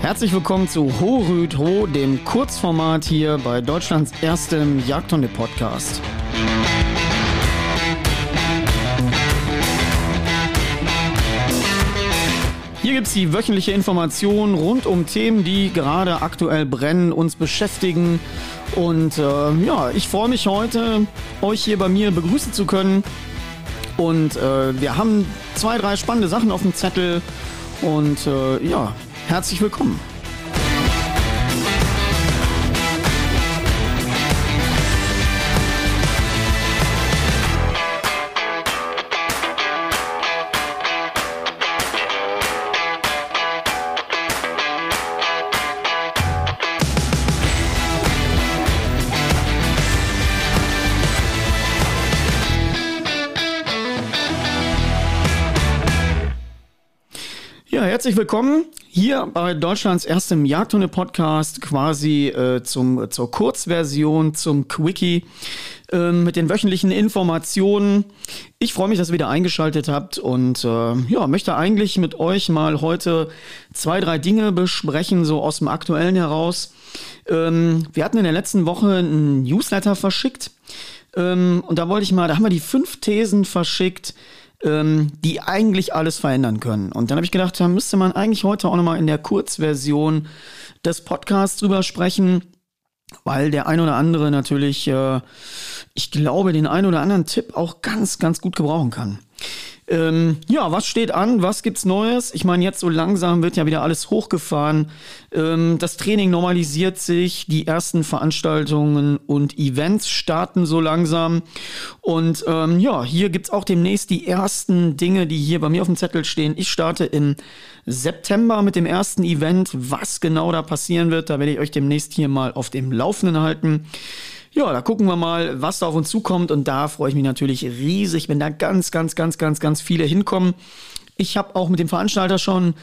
Herzlich willkommen zu Ho Rüd Ho, dem Kurzformat hier bei Deutschlands erstem Jagdhunde-Podcast. Hier gibt es die wöchentliche Information rund um Themen, die gerade aktuell brennen, uns beschäftigen. Und äh, ja, ich freue mich heute, euch hier bei mir begrüßen zu können. Und äh, wir haben zwei, drei spannende Sachen auf dem Zettel. Und äh, ja, herzlich willkommen. Herzlich willkommen hier bei Deutschlands erstem Jagdhunde-Podcast, quasi äh, zum, zur Kurzversion, zum Quickie äh, mit den wöchentlichen Informationen. Ich freue mich, dass ihr wieder eingeschaltet habt und äh, ja, möchte eigentlich mit euch mal heute zwei, drei Dinge besprechen, so aus dem Aktuellen heraus. Ähm, wir hatten in der letzten Woche einen Newsletter verschickt ähm, und da wollte ich mal, da haben wir die fünf Thesen verschickt, ähm, die eigentlich alles verändern können. Und dann habe ich gedacht, da müsste man eigentlich heute auch nochmal in der Kurzversion des Podcasts drüber sprechen, weil der ein oder andere natürlich, äh, ich glaube, den ein oder anderen Tipp auch ganz, ganz gut gebrauchen kann. Ähm, ja, was steht an? Was gibt's Neues? Ich meine, jetzt so langsam wird ja wieder alles hochgefahren. Ähm, das Training normalisiert sich, die ersten Veranstaltungen und Events starten so langsam. Und ähm, ja, hier gibt's auch demnächst die ersten Dinge, die hier bei mir auf dem Zettel stehen. Ich starte im September mit dem ersten Event. Was genau da passieren wird, da werde ich euch demnächst hier mal auf dem Laufenden halten. Ja, da gucken wir mal, was da auf uns zukommt. Und da freue ich mich natürlich riesig, wenn da ganz, ganz, ganz, ganz, ganz viele hinkommen. Ich habe auch mit dem Veranstalter schon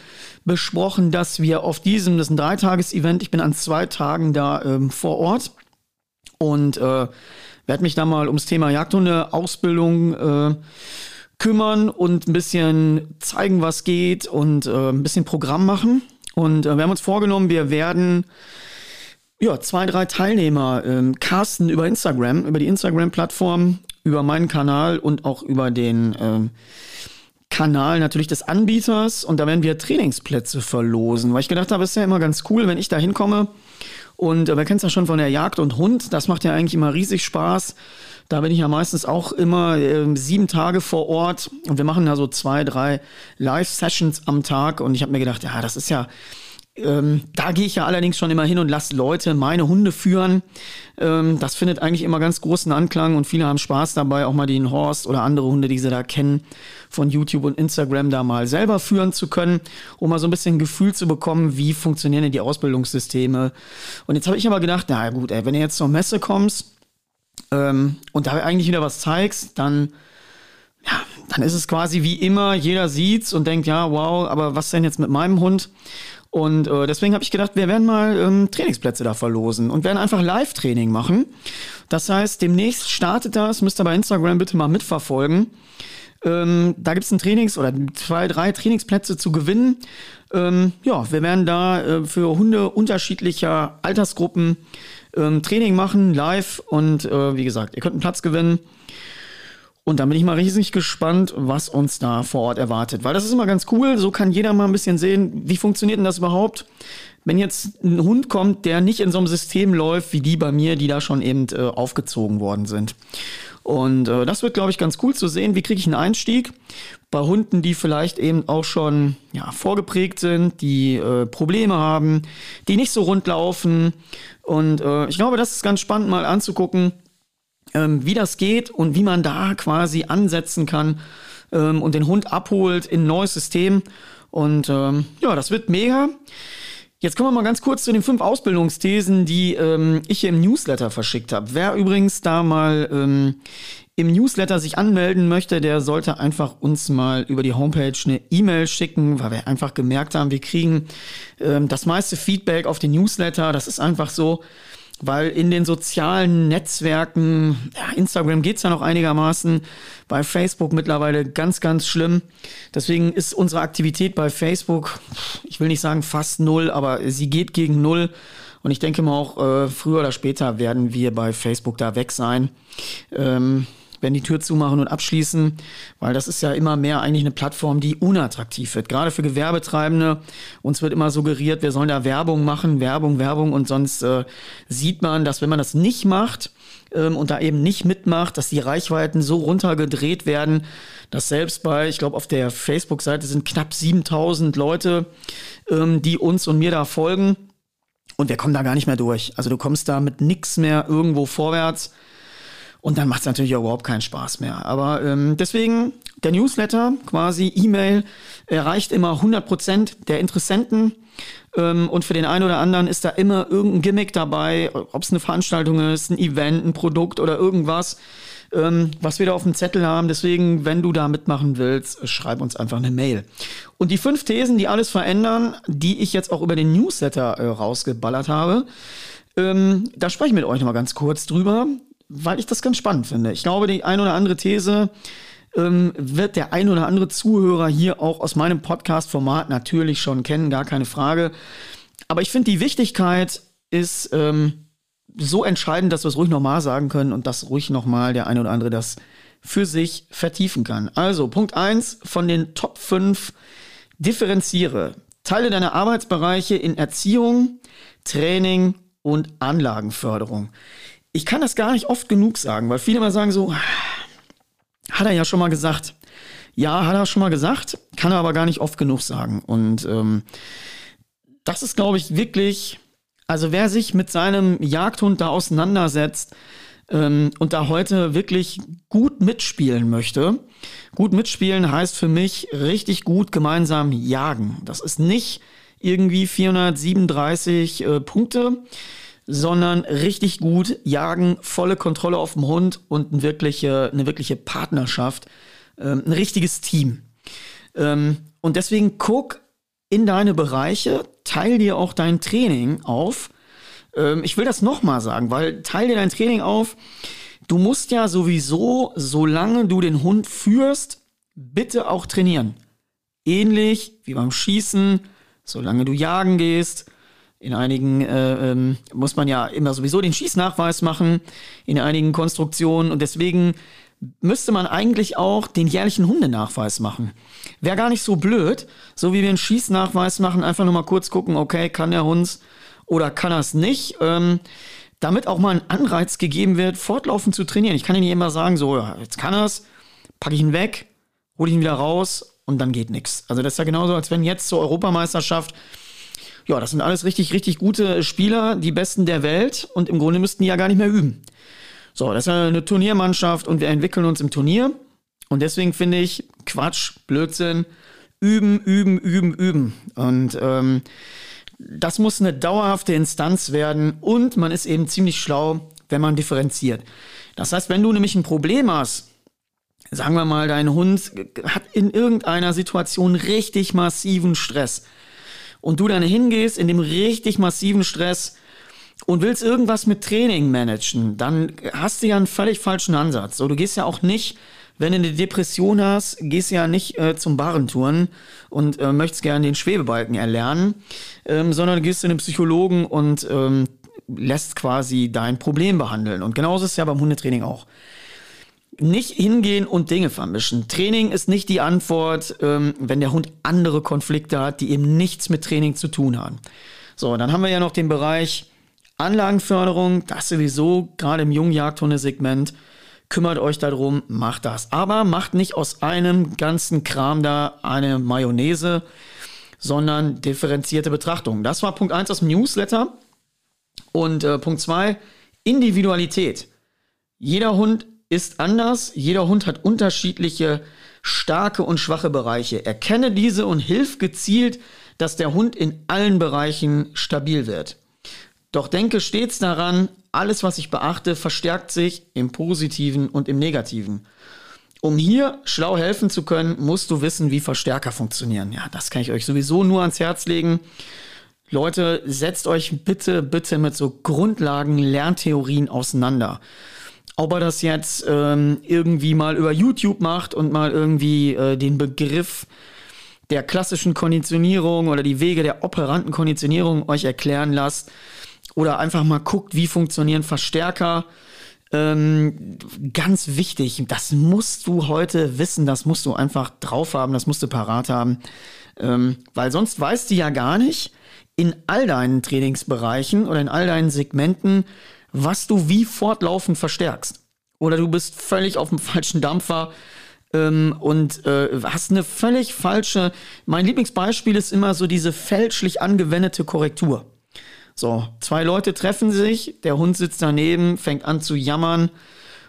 besprochen, dass wir auf diesem, das ist ein Dreitages-Event, ich bin an zwei Tagen da ähm, vor Ort und äh, werde mich da mal ums Thema Jagdhunde-Ausbildung äh, kümmern und ein bisschen zeigen, was geht und äh, ein bisschen Programm machen. Und äh, wir haben uns vorgenommen, wir werden ja, zwei, drei Teilnehmer ähm, casten über Instagram, über die Instagram-Plattform, über meinen Kanal und auch über den ähm, Kanal natürlich des Anbieters. Und da werden wir Trainingsplätze verlosen, weil ich gedacht habe, ist ja immer ganz cool, wenn ich da hinkomme. Und äh, man kennt es ja schon von der Jagd und Hund, das macht ja eigentlich immer riesig Spaß. Da bin ich ja meistens auch immer äh, sieben Tage vor Ort und wir machen da so zwei, drei Live-Sessions am Tag. Und ich habe mir gedacht, ja, das ist ja ähm, da gehe ich ja allerdings schon immer hin und lasse Leute meine Hunde führen. Ähm, das findet eigentlich immer ganz großen Anklang und viele haben Spaß dabei, auch mal den Horst oder andere Hunde, die sie da kennen, von YouTube und Instagram da mal selber führen zu können, um mal so ein bisschen ein Gefühl zu bekommen, wie funktionieren denn die Ausbildungssysteme. Und jetzt habe ich aber gedacht, na gut, ey, wenn du jetzt zur Messe kommst ähm, und da eigentlich wieder was zeigst, dann ja, dann ist es quasi wie immer, jeder sieht's und denkt, ja, wow, aber was denn jetzt mit meinem Hund? Und äh, deswegen habe ich gedacht, wir werden mal ähm, Trainingsplätze da verlosen und werden einfach Live-Training machen. Das heißt, demnächst startet das, müsst ihr bei Instagram bitte mal mitverfolgen. Ähm, da gibt es ein Trainings- oder zwei, drei Trainingsplätze zu gewinnen. Ähm, ja, wir werden da äh, für Hunde unterschiedlicher Altersgruppen ähm, Training machen, live. Und äh, wie gesagt, ihr könnt einen Platz gewinnen. Und da bin ich mal riesig gespannt, was uns da vor Ort erwartet. Weil das ist immer ganz cool. So kann jeder mal ein bisschen sehen, wie funktioniert denn das überhaupt? Wenn jetzt ein Hund kommt, der nicht in so einem System läuft wie die bei mir, die da schon eben äh, aufgezogen worden sind. Und äh, das wird, glaube ich, ganz cool zu sehen. Wie kriege ich einen Einstieg bei Hunden, die vielleicht eben auch schon ja, vorgeprägt sind, die äh, Probleme haben, die nicht so rund laufen. Und äh, ich glaube, das ist ganz spannend mal anzugucken, ähm, wie das geht und wie man da quasi ansetzen kann ähm, und den Hund abholt in ein neues System. Und ähm, ja, das wird mega. Jetzt kommen wir mal ganz kurz zu den fünf Ausbildungsthesen, die ähm, ich hier im Newsletter verschickt habe. Wer übrigens da mal ähm, im Newsletter sich anmelden möchte, der sollte einfach uns mal über die Homepage eine E-Mail schicken, weil wir einfach gemerkt haben, wir kriegen ähm, das meiste Feedback auf den Newsletter. Das ist einfach so, weil in den sozialen Netzwerken, ja, Instagram geht's ja noch einigermaßen, bei Facebook mittlerweile ganz, ganz schlimm. Deswegen ist unsere Aktivität bei Facebook, ich will nicht sagen fast null, aber sie geht gegen null. Und ich denke mal auch, äh, früher oder später werden wir bei Facebook da weg sein. Ähm, werden die Tür zumachen und abschließen, weil das ist ja immer mehr eigentlich eine Plattform, die unattraktiv wird. Gerade für Gewerbetreibende. Uns wird immer suggeriert, wir sollen da Werbung machen, Werbung, Werbung und sonst äh, sieht man, dass wenn man das nicht macht, ähm, und da eben nicht mitmacht, dass die Reichweiten so runtergedreht werden, dass selbst bei, ich glaube, auf der Facebook-Seite sind knapp 7000 Leute, ähm, die uns und mir da folgen. Und wir kommen da gar nicht mehr durch. Also du kommst da mit nichts mehr irgendwo vorwärts. Und dann macht es natürlich auch überhaupt keinen Spaß mehr. Aber ähm, deswegen, der Newsletter, quasi E-Mail, erreicht immer 100 Prozent der Interessenten. Ähm, und für den einen oder anderen ist da immer irgendein Gimmick dabei, ob es eine Veranstaltung ist, ein Event, ein Produkt oder irgendwas, ähm, was wir da auf dem Zettel haben. Deswegen, wenn du da mitmachen willst, schreib uns einfach eine Mail. Und die fünf Thesen, die alles verändern, die ich jetzt auch über den Newsletter äh, rausgeballert habe, ähm, da spreche ich mit euch nochmal ganz kurz drüber weil ich das ganz spannend finde. Ich glaube, die ein oder andere These ähm, wird der ein oder andere Zuhörer hier auch aus meinem Podcast-Format natürlich schon kennen, gar keine Frage. Aber ich finde, die Wichtigkeit ist ähm, so entscheidend, dass wir es ruhig nochmal sagen können und dass ruhig nochmal der eine oder andere das für sich vertiefen kann. Also, Punkt 1 von den Top 5 differenziere. Teile deine Arbeitsbereiche in Erziehung, Training und Anlagenförderung ich kann das gar nicht oft genug sagen, weil viele mal sagen so, hat er ja schon mal gesagt. Ja, hat er schon mal gesagt, kann er aber gar nicht oft genug sagen. Und ähm, das ist, glaube ich, wirklich, also wer sich mit seinem Jagdhund da auseinandersetzt ähm, und da heute wirklich gut mitspielen möchte, gut mitspielen heißt für mich richtig gut gemeinsam jagen. Das ist nicht irgendwie 437 äh, Punkte sondern richtig gut jagen, volle Kontrolle auf dem Hund und eine wirkliche, eine wirkliche Partnerschaft, ähm, ein richtiges Team. Ähm, und deswegen guck in deine Bereiche, teil dir auch dein Training auf. Ähm, ich will das nochmal sagen, weil teil dir dein Training auf. Du musst ja sowieso, solange du den Hund führst, bitte auch trainieren. Ähnlich wie beim Schießen, solange du jagen gehst, in einigen äh, ähm, muss man ja immer sowieso den Schießnachweis machen, in einigen Konstruktionen. Und deswegen müsste man eigentlich auch den jährlichen Hundenachweis machen. Wäre gar nicht so blöd, so wie wir einen Schießnachweis machen, einfach nur mal kurz gucken, okay, kann der Hund oder kann er es nicht. Ähm, damit auch mal ein Anreiz gegeben wird, fortlaufend zu trainieren. Ich kann ja nicht immer sagen, so, jetzt kann er es, packe ich ihn weg, hole ich ihn wieder raus und dann geht nichts. Also das ist ja genauso, als wenn jetzt zur Europameisterschaft ja, das sind alles richtig, richtig gute Spieler, die Besten der Welt und im Grunde müssten die ja gar nicht mehr üben. So, das ist eine Turniermannschaft und wir entwickeln uns im Turnier. Und deswegen finde ich Quatsch, Blödsinn, üben, üben, üben, üben. Und ähm, das muss eine dauerhafte Instanz werden und man ist eben ziemlich schlau, wenn man differenziert. Das heißt, wenn du nämlich ein Problem hast, sagen wir mal, dein Hund hat in irgendeiner Situation richtig massiven Stress, und du dann hingehst in dem richtig massiven Stress und willst irgendwas mit Training managen, dann hast du ja einen völlig falschen Ansatz. So, du gehst ja auch nicht, wenn du eine Depression hast, gehst du ja nicht äh, zum Barrentouren und äh, möchtest gerne den Schwebebalken erlernen, ähm, sondern du gehst zu einem Psychologen und ähm, lässt quasi dein Problem behandeln. Und genauso ist es ja beim Hundetraining auch nicht hingehen und Dinge vermischen. Training ist nicht die Antwort, ähm, wenn der Hund andere Konflikte hat, die eben nichts mit Training zu tun haben. So, dann haben wir ja noch den Bereich Anlagenförderung. Das sowieso, gerade im Jungjagdhundesegment. Kümmert euch darum, macht das. Aber macht nicht aus einem ganzen Kram da eine Mayonnaise, sondern differenzierte Betrachtung. Das war Punkt 1 aus dem Newsletter. Und äh, Punkt 2, Individualität. Jeder Hund ist anders. Jeder Hund hat unterschiedliche starke und schwache Bereiche. Erkenne diese und hilf gezielt, dass der Hund in allen Bereichen stabil wird. Doch denke stets daran, alles, was ich beachte, verstärkt sich im Positiven und im Negativen. Um hier schlau helfen zu können, musst du wissen, wie Verstärker funktionieren. Ja, das kann ich euch sowieso nur ans Herz legen. Leute, setzt euch bitte, bitte mit so Grundlagen Lerntheorien auseinander. Ob er das jetzt ähm, irgendwie mal über YouTube macht und mal irgendwie äh, den Begriff der klassischen Konditionierung oder die Wege der operanten Konditionierung euch erklären lasst oder einfach mal guckt, wie funktionieren Verstärker. Ähm, ganz wichtig, das musst du heute wissen, das musst du einfach drauf haben, das musst du parat haben, ähm, weil sonst weißt du ja gar nicht in all deinen Trainingsbereichen oder in all deinen Segmenten, was du wie fortlaufend verstärkst. Oder du bist völlig auf dem falschen Dampfer ähm, und äh, hast eine völlig falsche. Mein Lieblingsbeispiel ist immer so diese fälschlich angewendete Korrektur. So, zwei Leute treffen sich, der Hund sitzt daneben, fängt an zu jammern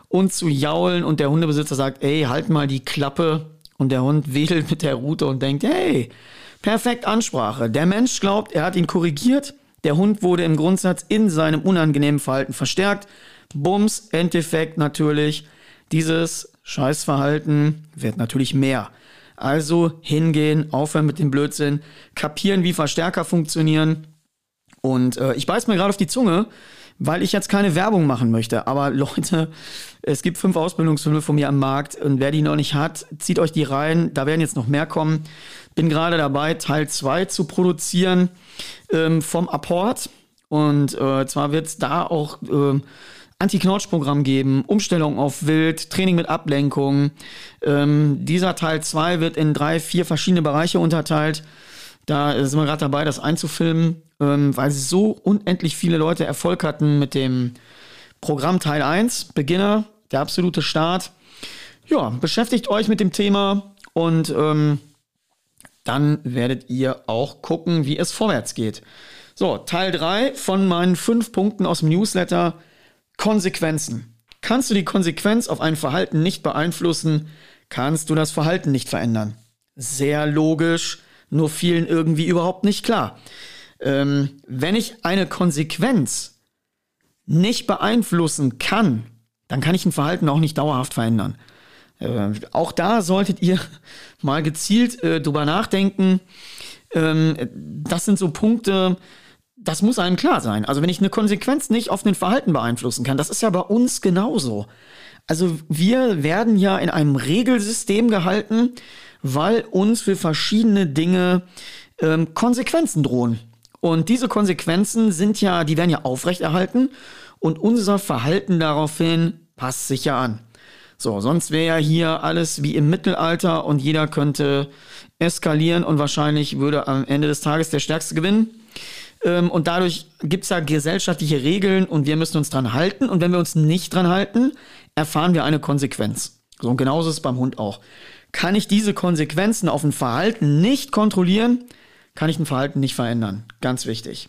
und zu jaulen und der Hundebesitzer sagt, ey, halt mal die Klappe und der Hund wedelt mit der Rute und denkt, hey, perfekt Ansprache. Der Mensch glaubt, er hat ihn korrigiert, der Hund wurde im Grundsatz in seinem unangenehmen Verhalten verstärkt. Bums, Endeffekt natürlich, dieses Scheißverhalten wird natürlich mehr. Also hingehen, aufhören mit dem Blödsinn, kapieren, wie Verstärker funktionieren und äh, ich beiß mir gerade auf die Zunge, weil ich jetzt keine Werbung machen möchte. Aber Leute, es gibt fünf Ausbildungsfilme von mir am Markt und wer die noch nicht hat, zieht euch die rein. Da werden jetzt noch mehr kommen. Bin gerade dabei, Teil 2 zu produzieren ähm, vom Apport. Und äh, zwar wird es da auch äh, Anti-Knautsch-Programm geben, Umstellung auf Wild, Training mit Ablenkung. Ähm, dieser Teil 2 wird in drei, vier verschiedene Bereiche unterteilt. Da sind wir gerade dabei, das einzufilmen, ähm, weil so unendlich viele Leute Erfolg hatten mit dem Programm Teil 1, Beginner, der absolute Start. Ja, beschäftigt euch mit dem Thema und ähm, dann werdet ihr auch gucken, wie es vorwärts geht. So, Teil 3 von meinen fünf Punkten aus dem Newsletter. Konsequenzen. Kannst du die Konsequenz auf ein Verhalten nicht beeinflussen, kannst du das Verhalten nicht verändern. Sehr logisch nur vielen irgendwie überhaupt nicht klar. Ähm, wenn ich eine Konsequenz nicht beeinflussen kann, dann kann ich ein Verhalten auch nicht dauerhaft verändern. Äh, auch da solltet ihr mal gezielt äh, drüber nachdenken. Ähm, das sind so Punkte, das muss einem klar sein. Also wenn ich eine Konsequenz nicht auf ein Verhalten beeinflussen kann, das ist ja bei uns genauso. Also wir werden ja in einem Regelsystem gehalten, weil uns für verschiedene Dinge ähm, Konsequenzen drohen. Und diese Konsequenzen sind ja, die werden ja aufrechterhalten und unser Verhalten daraufhin passt sich ja an. So, sonst wäre ja hier alles wie im Mittelalter und jeder könnte eskalieren und wahrscheinlich würde am Ende des Tages der Stärkste gewinnen. Ähm, und dadurch gibt es ja gesellschaftliche Regeln und wir müssen uns dran halten. Und wenn wir uns nicht dran halten, erfahren wir eine Konsequenz. So, und genauso ist es beim Hund auch. Kann ich diese Konsequenzen auf ein Verhalten nicht kontrollieren, kann ich ein Verhalten nicht verändern. Ganz wichtig.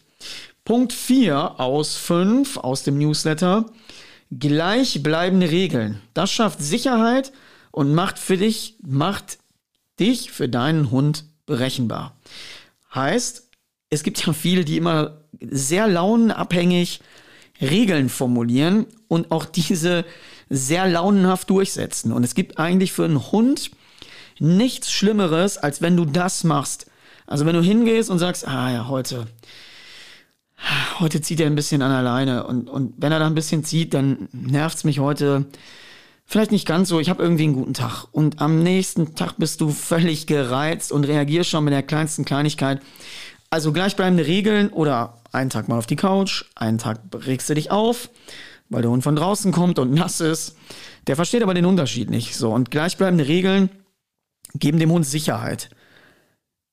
Punkt 4 aus 5 aus dem Newsletter. Gleichbleibende Regeln. Das schafft Sicherheit und macht für dich, macht dich für deinen Hund berechenbar. Heißt, es gibt ja viele, die immer sehr launenabhängig Regeln formulieren und auch diese sehr launenhaft durchsetzen. Und es gibt eigentlich für einen Hund nichts Schlimmeres, als wenn du das machst. Also wenn du hingehst und sagst, ah ja, heute, heute zieht er ein bisschen an alleine und, und wenn er da ein bisschen zieht, dann nervt es mich heute vielleicht nicht ganz so, ich habe irgendwie einen guten Tag und am nächsten Tag bist du völlig gereizt und reagierst schon mit der kleinsten Kleinigkeit. Also gleichbleibende Regeln oder einen Tag mal auf die Couch, einen Tag regst du dich auf, weil der Hund von draußen kommt und nass ist. Der versteht aber den Unterschied nicht. So und gleichbleibende Regeln geben dem Hund Sicherheit.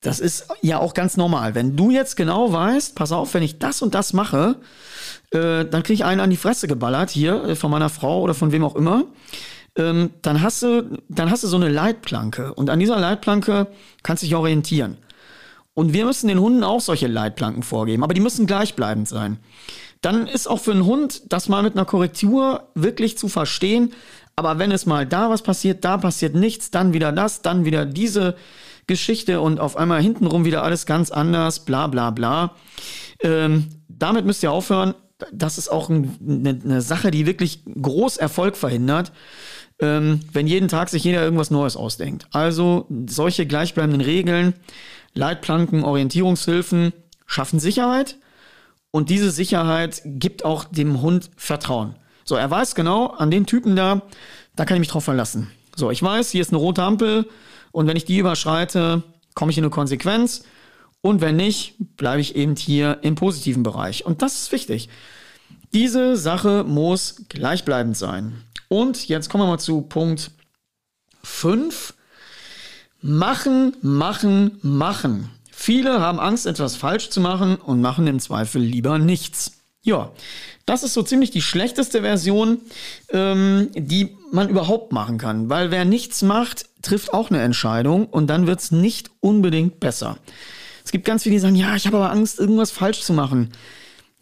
Das ist ja auch ganz normal. Wenn du jetzt genau weißt, pass auf, wenn ich das und das mache, äh, dann kriege ich einen an die Fresse geballert hier äh, von meiner Frau oder von wem auch immer. Ähm, dann hast du, dann hast du so eine Leitplanke und an dieser Leitplanke kannst du dich orientieren. Und wir müssen den Hunden auch solche Leitplanken vorgeben, aber die müssen gleichbleibend sein. Dann ist auch für einen Hund das mal mit einer Korrektur wirklich zu verstehen, aber wenn es mal da was passiert, da passiert nichts, dann wieder das, dann wieder diese Geschichte und auf einmal hintenrum wieder alles ganz anders, bla bla bla. Ähm, damit müsst ihr aufhören. Das ist auch ein, eine, eine, Sache, die wirklich groß Erfolg verhindert, ähm, wenn jeden Tag sich jeder irgendwas Neues ausdenkt. Also solche gleichbleibenden Regeln, Leitplanken, Orientierungshilfen schaffen Sicherheit und diese Sicherheit gibt auch dem Hund Vertrauen. So, er weiß genau, an den Typen da, da kann ich mich drauf verlassen. So, ich weiß, hier ist eine rote Ampel und wenn ich die überschreite, komme ich in eine Konsequenz und wenn nicht, bleibe ich eben hier im positiven Bereich. Und das ist wichtig. Diese Sache muss gleichbleibend sein. Und jetzt kommen wir mal zu Punkt 5. Machen, machen, machen. Viele haben Angst, etwas falsch zu machen und machen im Zweifel lieber nichts. Ja, das ist so ziemlich die schlechteste Version, ähm, die man überhaupt machen kann. Weil wer nichts macht, trifft auch eine Entscheidung und dann wird es nicht unbedingt besser. Es gibt ganz viele, die sagen, ja, ich habe aber Angst, irgendwas falsch zu machen.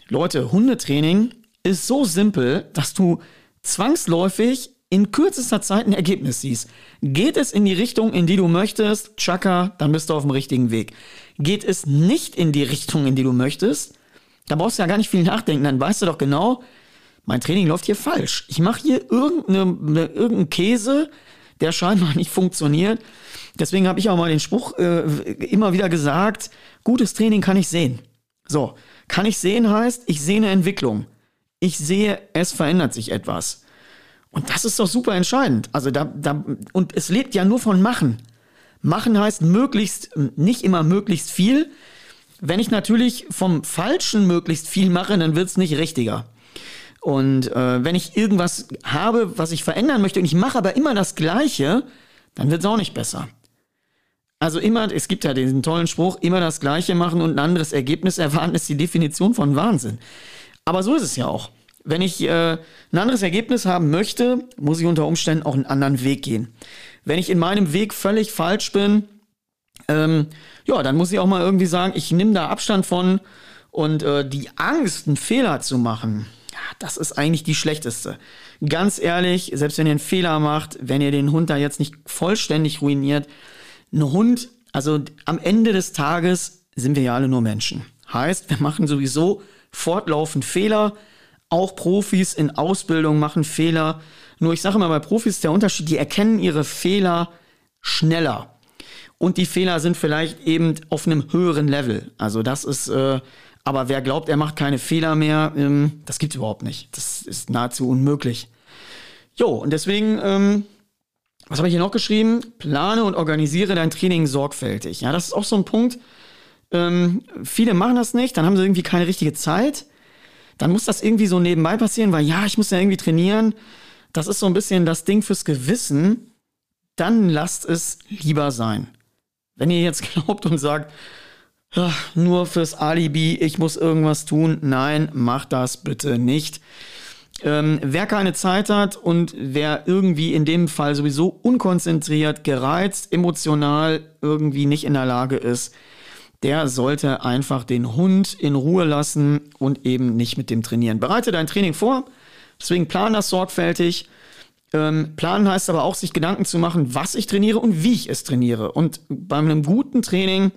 Leute, Hundetraining ist so simpel, dass du zwangsläufig in kürzester Zeit ein Ergebnis siehst. Geht es in die Richtung, in die du möchtest, tschakka, dann bist du auf dem richtigen Weg. Geht es nicht in die Richtung, in die du möchtest, da brauchst du ja gar nicht viel nachdenken, dann weißt du doch genau, mein Training läuft hier falsch. Ich mache hier irgendeine, irgendeinen Käse, der scheinbar nicht funktioniert. Deswegen habe ich auch mal den Spruch äh, immer wieder gesagt, gutes Training kann ich sehen. So, kann ich sehen heißt, ich sehe eine Entwicklung. Ich sehe, es verändert sich etwas. Und das ist doch super entscheidend. Also da, da, und es lebt ja nur von Machen. Machen heißt möglichst, nicht immer möglichst viel. Wenn ich natürlich vom Falschen möglichst viel mache, dann wird es nicht richtiger. Und äh, wenn ich irgendwas habe, was ich verändern möchte und ich mache aber immer das Gleiche, dann wird es auch nicht besser. Also immer, es gibt ja diesen tollen Spruch, immer das Gleiche machen und ein anderes Ergebnis erwarten, ist die Definition von Wahnsinn. Aber so ist es ja auch. Wenn ich äh, ein anderes Ergebnis haben möchte, muss ich unter Umständen auch einen anderen Weg gehen. Wenn ich in meinem Weg völlig falsch bin, ähm, ja, dann muss ich auch mal irgendwie sagen, ich nehme da Abstand von und äh, die Angst, einen Fehler zu machen, das ist eigentlich die schlechteste. Ganz ehrlich, selbst wenn ihr einen Fehler macht, wenn ihr den Hund da jetzt nicht vollständig ruiniert, ein Hund, also am Ende des Tages sind wir ja alle nur Menschen. Heißt, wir machen sowieso fortlaufend Fehler. Auch Profis in Ausbildung machen Fehler. Nur ich sage immer, bei Profis ist der Unterschied, die erkennen ihre Fehler schneller. Und die Fehler sind vielleicht eben auf einem höheren Level. Also das ist, äh, aber wer glaubt, er macht keine Fehler mehr, ähm, das gibt's überhaupt nicht. Das ist nahezu unmöglich. Jo, und deswegen, ähm, was habe ich hier noch geschrieben? Plane und organisiere dein Training sorgfältig. Ja, das ist auch so ein Punkt. Ähm, viele machen das nicht, dann haben sie irgendwie keine richtige Zeit dann muss das irgendwie so nebenbei passieren, weil ja, ich muss ja irgendwie trainieren. Das ist so ein bisschen das Ding fürs Gewissen. Dann lasst es lieber sein. Wenn ihr jetzt glaubt und sagt, ach, nur fürs Alibi, ich muss irgendwas tun, nein, macht das bitte nicht. Ähm, wer keine Zeit hat und wer irgendwie in dem Fall sowieso unkonzentriert, gereizt, emotional irgendwie nicht in der Lage ist, der sollte einfach den Hund in Ruhe lassen und eben nicht mit dem trainieren. Bereite dein Training vor, deswegen plan das sorgfältig. Ähm, planen heißt aber auch, sich Gedanken zu machen, was ich trainiere und wie ich es trainiere. Und bei einem guten Training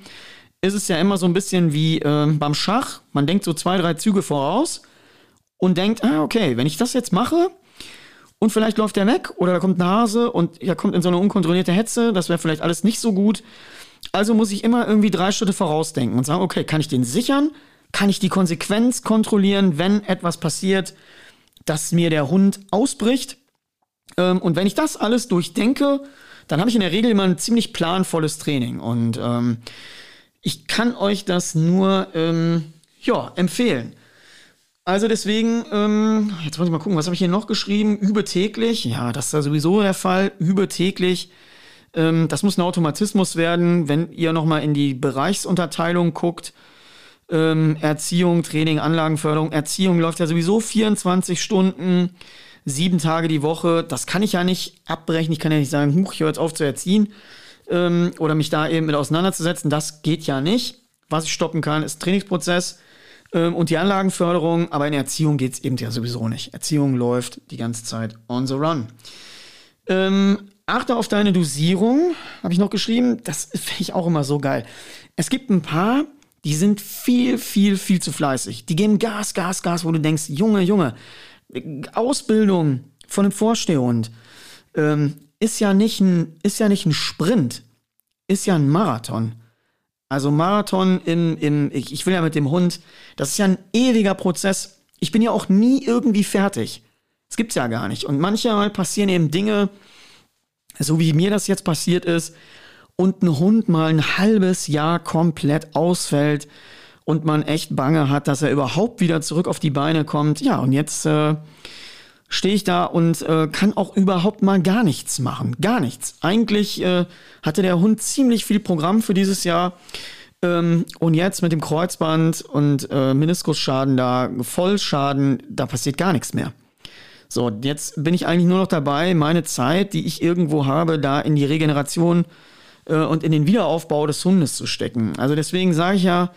ist es ja immer so ein bisschen wie äh, beim Schach. Man denkt so zwei, drei Züge voraus und denkt, ah, okay, wenn ich das jetzt mache und vielleicht läuft der weg oder da kommt ein Hase und er kommt in so eine unkontrollierte Hetze, das wäre vielleicht alles nicht so gut. Also muss ich immer irgendwie drei Schritte vorausdenken und sagen, okay, kann ich den sichern? Kann ich die Konsequenz kontrollieren, wenn etwas passiert, dass mir der Hund ausbricht? Ähm, und wenn ich das alles durchdenke, dann habe ich in der Regel immer ein ziemlich planvolles Training. Und ähm, ich kann euch das nur ähm, ja, empfehlen. Also deswegen, ähm, jetzt muss ich mal gucken, was habe ich hier noch geschrieben? Übe täglich. Ja, das ist ja sowieso der Fall. Übe täglich. Ähm, das muss ein Automatismus werden, wenn ihr nochmal in die Bereichsunterteilung guckt. Ähm, Erziehung, Training, Anlagenförderung. Erziehung läuft ja sowieso 24 Stunden, sieben Tage die Woche. Das kann ich ja nicht abbrechen. Ich kann ja nicht sagen, huch, ich höre jetzt auf zu erziehen ähm, oder mich da eben mit auseinanderzusetzen. Das geht ja nicht. Was ich stoppen kann, ist Trainingsprozess ähm, und die Anlagenförderung. Aber in Erziehung geht es eben ja sowieso nicht. Erziehung läuft die ganze Zeit on the run. Ähm, achte auf deine Dosierung, habe ich noch geschrieben. Das finde ich auch immer so geil. Es gibt ein paar, die sind viel, viel, viel zu fleißig. Die geben Gas, Gas, Gas, wo du denkst, Junge, Junge, Ausbildung von einem Vorstehhund ähm, ist, ja nicht ein, ist ja nicht ein Sprint, ist ja ein Marathon. Also Marathon im, im ich, ich will ja mit dem Hund, das ist ja ein ewiger Prozess. Ich bin ja auch nie irgendwie fertig. Das gibt's ja gar nicht. Und manchmal passieren eben Dinge, so wie mir das jetzt passiert ist, und ein Hund mal ein halbes Jahr komplett ausfällt und man echt Bange hat, dass er überhaupt wieder zurück auf die Beine kommt. Ja, und jetzt äh, stehe ich da und äh, kann auch überhaupt mal gar nichts machen. Gar nichts. Eigentlich äh, hatte der Hund ziemlich viel Programm für dieses Jahr. Ähm, und jetzt mit dem Kreuzband und äh, Meniskusschaden da, Vollschaden, da passiert gar nichts mehr. So, jetzt bin ich eigentlich nur noch dabei, meine Zeit, die ich irgendwo habe, da in die Regeneration äh, und in den Wiederaufbau des Hundes zu stecken. Also deswegen sage ich ja,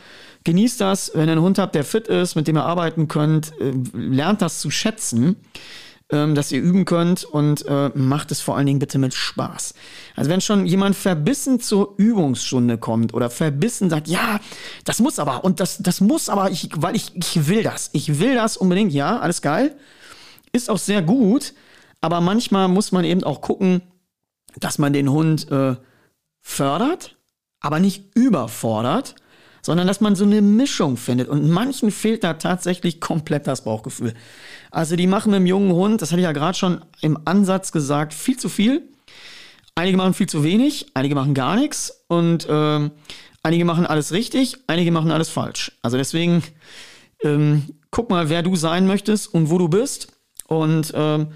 genießt das, wenn ihr einen Hund habt, der fit ist, mit dem ihr arbeiten könnt, äh, lernt das zu schätzen ähm, dass ihr üben könnt und äh, macht es vor allen Dingen bitte mit Spaß. Also wenn schon jemand verbissen zur Übungsstunde kommt oder verbissen sagt, ja, das muss aber und das, das muss aber, ich, weil ich, ich will das, ich will das unbedingt, ja, alles geil, ist auch sehr gut, aber manchmal muss man eben auch gucken, dass man den Hund äh, fördert, aber nicht überfordert sondern dass man so eine Mischung findet. Und manchen fehlt da tatsächlich komplett das Bauchgefühl. Also die machen mit dem jungen Hund, das hatte ich ja gerade schon im Ansatz gesagt, viel zu viel. Einige machen viel zu wenig, einige machen gar nichts und ähm, einige machen alles richtig, einige machen alles falsch. Also deswegen ähm, guck mal, wer du sein möchtest und wo du bist. Und ähm,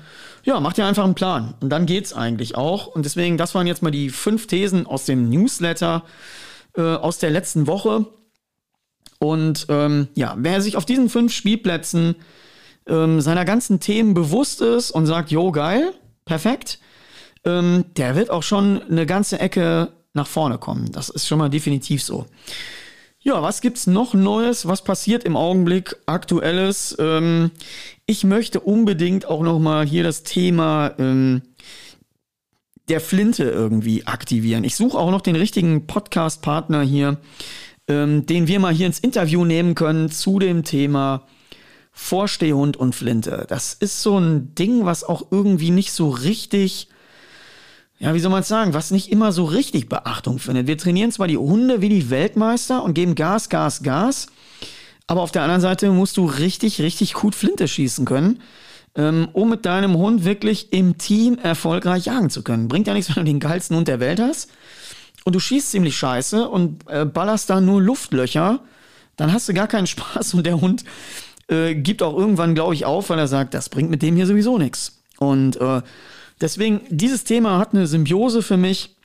ja, mach dir einfach einen Plan. Und dann geht's eigentlich auch. Und deswegen, das waren jetzt mal die fünf Thesen aus dem Newsletter äh, aus der letzten Woche. Und ähm, ja, wer sich auf diesen fünf Spielplätzen ähm, seiner ganzen Themen bewusst ist und sagt, jo, geil, perfekt, ähm, der wird auch schon eine ganze Ecke nach vorne kommen. Das ist schon mal definitiv so. Ja, was gibt's noch Neues? Was passiert im Augenblick Aktuelles? Ähm, ich möchte unbedingt auch noch mal hier das Thema ähm, der Flinte irgendwie aktivieren. Ich suche auch noch den richtigen Podcast-Partner hier, ähm, den wir mal hier ins Interview nehmen können zu dem Thema Vorstehhund und Flinte. Das ist so ein Ding, was auch irgendwie nicht so richtig, ja, wie soll man es sagen, was nicht immer so richtig Beachtung findet. Wir trainieren zwar die Hunde wie die Weltmeister und geben Gas, Gas, Gas, aber auf der anderen Seite musst du richtig, richtig gut Flinte schießen können, ähm, um mit deinem Hund wirklich im Team erfolgreich jagen zu können. Bringt ja nichts, wenn du den geilsten Hund der Welt hast und du schießt ziemlich scheiße und äh, ballerst da nur Luftlöcher, dann hast du gar keinen Spaß und der Hund äh, gibt auch irgendwann, glaube ich, auf, weil er sagt, das bringt mit dem hier sowieso nichts. Und äh, deswegen, dieses Thema hat eine Symbiose für mich,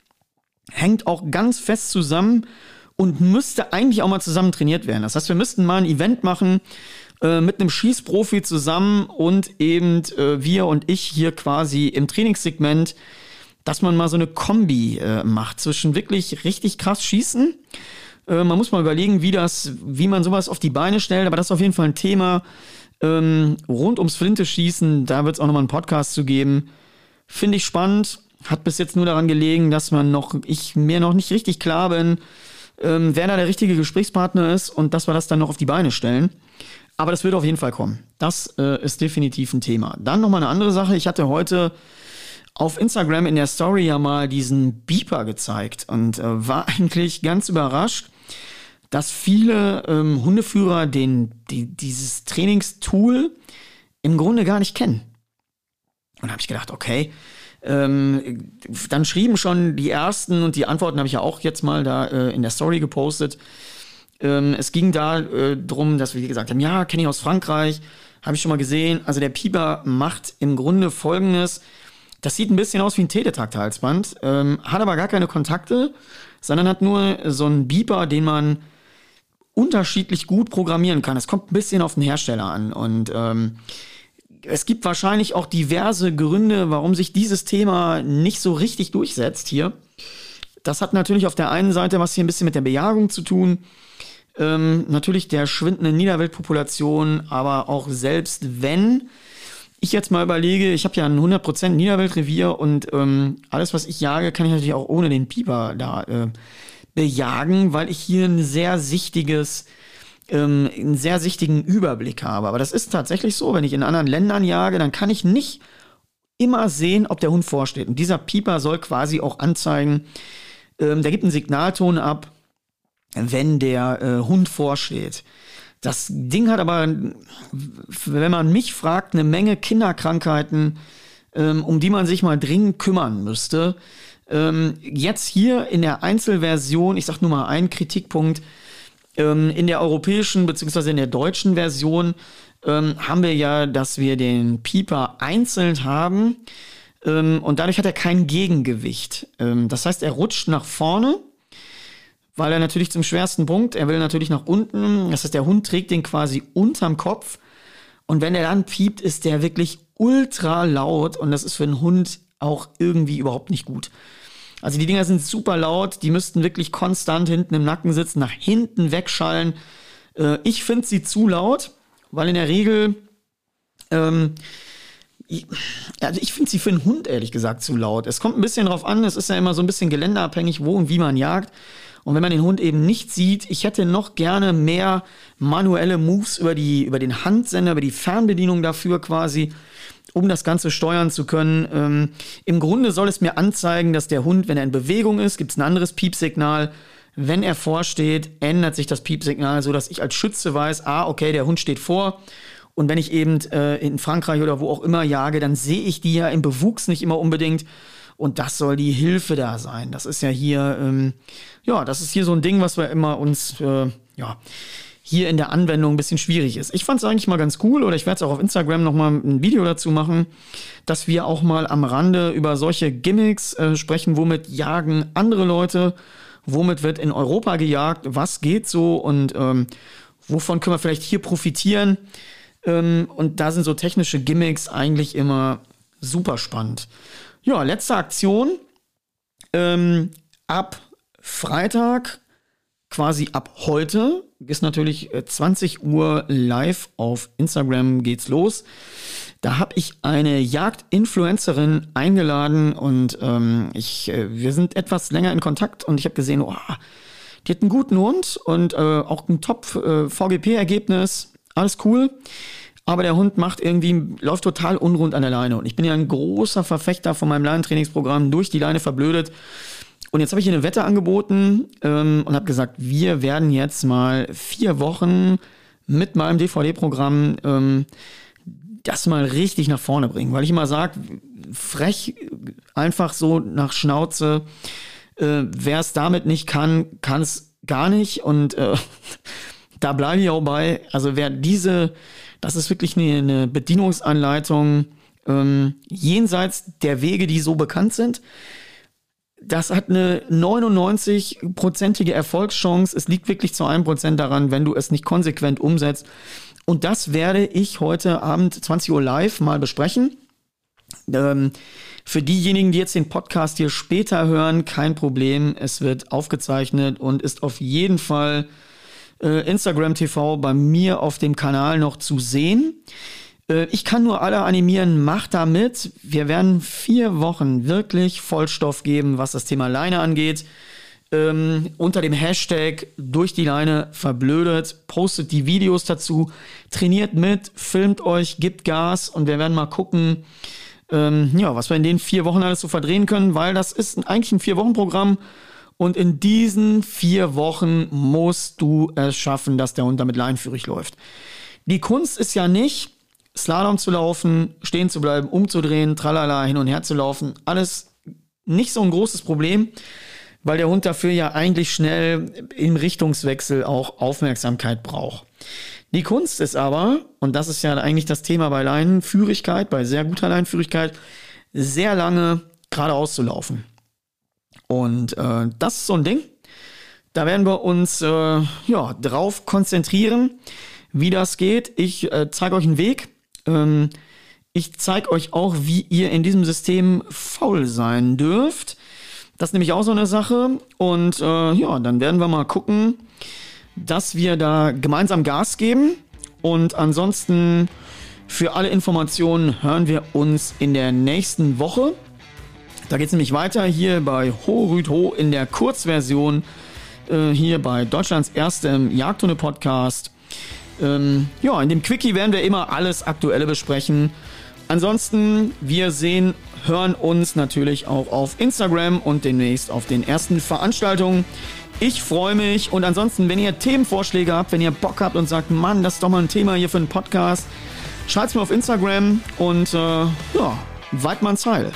hängt auch ganz fest zusammen und müsste eigentlich auch mal zusammen trainiert werden. Das heißt, wir müssten mal ein Event machen äh, mit einem Schießprofi zusammen und eben äh, wir und ich hier quasi im Trainingssegment dass man mal so eine Kombi äh, macht zwischen wirklich richtig krass schießen. Äh, man muss mal überlegen, wie das, wie man sowas auf die Beine stellt, aber das ist auf jeden Fall ein Thema ähm, rund ums Flinte schießen. Da wird es auch nochmal einen Podcast zu geben. Finde ich spannend. Hat bis jetzt nur daran gelegen, dass man noch, ich mir noch nicht richtig klar bin, ähm, wer da der richtige Gesprächspartner ist und dass wir das dann noch auf die Beine stellen. Aber das wird auf jeden Fall kommen. Das äh, ist definitiv ein Thema. Dann nochmal eine andere Sache. Ich hatte heute auf Instagram in der Story ja mal diesen Beeper gezeigt und äh, war eigentlich ganz überrascht, dass viele ähm, Hundeführer den, die, dieses Trainingstool im Grunde gar nicht kennen. Und habe ich gedacht, okay, ähm, dann schrieben schon die ersten und die Antworten habe ich ja auch jetzt mal da äh, in der Story gepostet. Ähm, es ging da äh, drum, dass wir gesagt haben, ja, kenne ich aus Frankreich, habe ich schon mal gesehen. Also der Pieper macht im Grunde folgendes. Das sieht ein bisschen aus wie ein Teletakt-Halsband, ähm, hat aber gar keine Kontakte, sondern hat nur so einen Beeper, den man unterschiedlich gut programmieren kann. Es kommt ein bisschen auf den Hersteller an und ähm, es gibt wahrscheinlich auch diverse Gründe, warum sich dieses Thema nicht so richtig durchsetzt hier. Das hat natürlich auf der einen Seite was hier ein bisschen mit der Bejagung zu tun. Ähm, natürlich der schwindenden Niederweltpopulation, aber auch selbst wenn ich jetzt mal überlege, ich habe ja ein 100% Niederweltrevier und ähm, alles, was ich jage, kann ich natürlich auch ohne den Pieper da äh, bejagen, weil ich hier ein sehr sichtiges, ähm, einen sehr sichtigen Überblick habe. Aber das ist tatsächlich so, wenn ich in anderen Ländern jage, dann kann ich nicht immer sehen, ob der Hund vorsteht. Und dieser Pieper soll quasi auch anzeigen, ähm, der gibt einen Signalton ab, wenn der äh, Hund vorsteht. Das Ding hat aber, wenn man mich fragt, eine Menge Kinderkrankheiten, ähm, um die man sich mal dringend kümmern müsste. Ähm, jetzt hier in der Einzelversion, ich sag nur mal einen Kritikpunkt, ähm, in der europäischen bzw. in der deutschen Version ähm, haben wir ja, dass wir den Pieper einzeln haben ähm, und dadurch hat er kein Gegengewicht. Ähm, das heißt, er rutscht nach vorne, weil er natürlich zum schwersten Punkt, er will natürlich nach unten. Das heißt, der Hund trägt den quasi unterm Kopf und wenn er dann piept, ist der wirklich ultra laut und das ist für einen Hund auch irgendwie überhaupt nicht gut. Also die Dinger sind super laut, die müssten wirklich konstant hinten im Nacken sitzen, nach hinten wegschallen. Äh, ich finde sie zu laut, weil in der Regel, ähm, ich, also ich finde sie für einen Hund ehrlich gesagt zu laut. Es kommt ein bisschen drauf an, es ist ja immer so ein bisschen geländeabhängig, wo und wie man jagt. Und wenn man den Hund eben nicht sieht, ich hätte noch gerne mehr manuelle Moves über, die, über den Handsender, über die Fernbedienung dafür quasi um das Ganze steuern zu können. Ähm, Im Grunde soll es mir anzeigen, dass der Hund, wenn er in Bewegung ist, gibt es ein anderes Piepsignal. Wenn er vorsteht, ändert sich das Piepsignal, so dass ich als Schütze weiß, ah, okay, der Hund steht vor. Und wenn ich eben äh, in Frankreich oder wo auch immer jage, dann sehe ich die ja im Bewuchs nicht immer unbedingt. Und das soll die Hilfe da sein. Das ist ja hier, ähm, ja, das ist hier so ein Ding, was wir immer uns, äh, ja, hier in der Anwendung ein bisschen schwierig ist. Ich fand es eigentlich mal ganz cool oder ich werde es auch auf Instagram nochmal ein Video dazu machen, dass wir auch mal am Rande über solche Gimmicks äh, sprechen, womit jagen andere Leute, womit wird in Europa gejagt, was geht so und ähm, wovon können wir vielleicht hier profitieren. Ähm, und da sind so technische Gimmicks eigentlich immer super spannend. Ja, letzte Aktion. Ähm, ab Freitag, quasi ab heute, ist natürlich 20 äh, Uhr live auf Instagram geht's los. Da habe ich eine Jagd-Influencerin eingeladen und ähm, ich, äh, wir sind etwas länger in Kontakt und ich habe gesehen, oh, die hat einen guten Hund und äh, auch ein Top-VGP-Ergebnis. Äh, Alles cool. Aber der Hund macht irgendwie, läuft total unrund an der Leine. Und ich bin ja ein großer Verfechter von meinem Leinentrainingsprogramm durch die Leine verblödet. Und jetzt habe ich ihr eine Wette angeboten ähm, und habe gesagt, wir werden jetzt mal vier Wochen mit meinem DVD-Programm ähm, das mal richtig nach vorne bringen. Weil ich immer sage, frech, einfach so nach Schnauze, äh, wer es damit nicht kann, kann es gar nicht. Und äh, da bleibe ich auch bei. Also wer diese, das ist wirklich eine, eine Bedienungsanleitung ähm, jenseits der Wege, die so bekannt sind das hat eine 99-prozentige Erfolgschance. Es liegt wirklich zu einem Prozent daran, wenn du es nicht konsequent umsetzt. Und das werde ich heute Abend 20 Uhr live mal besprechen. Ähm, für diejenigen, die jetzt den Podcast hier später hören, kein Problem. Es wird aufgezeichnet und ist auf jeden Fall äh, Instagram TV bei mir auf dem Kanal noch zu sehen. Äh, ich kann nur alle animieren, macht da mit. Wir werden vier Wochen wirklich Vollstoff geben, was das Thema Leine angeht. Ähm, unter dem Hashtag durch die Leine verblödet, postet die Videos dazu, trainiert mit, filmt euch, gibt Gas und wir werden mal gucken, ähm, ja, was wir in den vier Wochen alles so verdrehen können, weil das ist eigentlich ein Vier-Wochen-Programm und in diesen vier Wochen musst du es schaffen, dass der Hund damit leinführig läuft. Die Kunst ist ja nicht, Slalom zu laufen, stehen zu bleiben, umzudrehen, tralala, hin und her zu laufen. Alles nicht so ein großes Problem, weil der Hund dafür ja eigentlich schnell im Richtungswechsel auch Aufmerksamkeit braucht. Die Kunst ist aber, und das ist ja eigentlich das Thema bei Leinenführigkeit, bei sehr guter Leinenführigkeit, sehr lange geradeaus zu laufen. Und äh, das ist so ein Ding. Da werden wir uns äh, ja, drauf konzentrieren, wie das geht. Ich äh, zeige euch einen Weg. Ähm, ich zeige euch auch, wie ihr in diesem System faul sein dürft. Das ist nämlich auch so eine Sache. Und äh, ja, dann werden wir mal gucken, dass wir da gemeinsam Gas geben. Und ansonsten für alle Informationen hören wir uns in der nächsten Woche. Da geht es nämlich weiter hier bei Ho Rüd Ho in der Kurzversion. Äh, hier bei Deutschlands erstem Jagdhunde-Podcast. Ähm, ja, in dem Quickie werden wir immer alles Aktuelle besprechen. Ansonsten, wir sehen, hören uns natürlich auch auf Instagram und demnächst auf den ersten Veranstaltungen, Ich freue mich und ansonsten, wenn ihr Themenvorschläge habt, wenn ihr Bock habt und sagt, Mann, das ist doch mal ein Thema hier für einen Podcast, schreibt's mir auf Instagram und äh, ja, Weidmanns Heil.